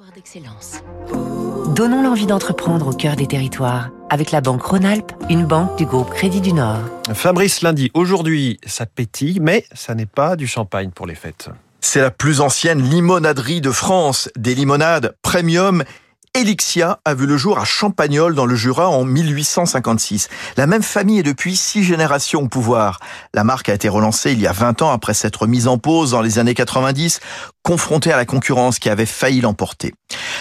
Territoire d'excellence. Donnons l'envie d'entreprendre au cœur des territoires avec la banque Rhône-Alpes, une banque du groupe Crédit du Nord. Fabrice lundi, aujourd'hui ça pétille, mais ça n'est pas du champagne pour les fêtes. C'est la plus ancienne limonaderie de France, des limonades premium Elixia a vu le jour à Champagnol dans le Jura en 1856. La même famille est depuis six générations au pouvoir. La marque a été relancée il y a 20 ans après s'être mise en pause dans les années 90, confrontée à la concurrence qui avait failli l'emporter.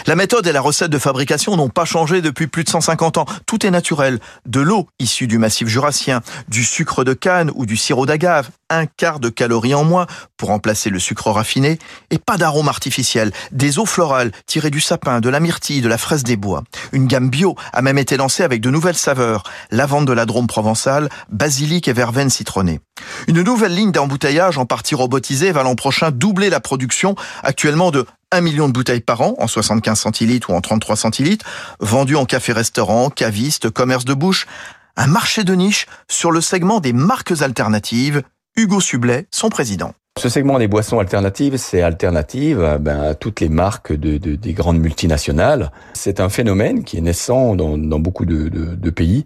La méthode et la recette de fabrication n'ont pas changé depuis plus de 150 ans. Tout est naturel. De l'eau issue du massif jurassien, du sucre de canne ou du sirop d'agave, un quart de calories en moins pour remplacer le sucre raffiné, et pas d'arôme artificiel, des eaux florales tirées du sapin, de la myrtille, de la fraise des bois. Une gamme bio a même été lancée avec de nouvelles saveurs, lavande de la Drôme provençale, basilic et verveine citronnée. Une nouvelle ligne d'embouteillage en partie robotisée va l'an prochain doubler la production, actuellement de 1 million de bouteilles par an en 75 centilitres ou en 33 centilitres, vendues en café-restaurant, caviste, commerce de bouche. Un marché de niche sur le segment des marques alternatives. Hugo Sublet, son président. Ce segment des boissons alternatives, c'est alternative ben, à toutes les marques de, de, des grandes multinationales. C'est un phénomène qui est naissant dans, beaucoup de, pays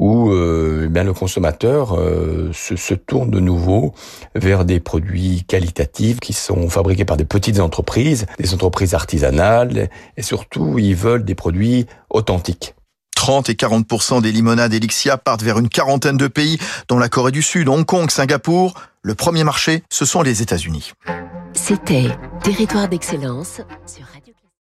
où euh, bien le consommateur euh, se, se, tourne de nouveau vers des produits qualitatifs qui sont fabriqués par des petites entreprises, des entreprises artisanales, et surtout ils veulent des produits authentiques. 30 et 40% des limonades Elixia partent vers une quarantaine de pays, dont la Corée du Sud, Hong Kong, Singapour. Le premier marché, ce sont les États-Unis. C'était Territoire d'excellence sur Radio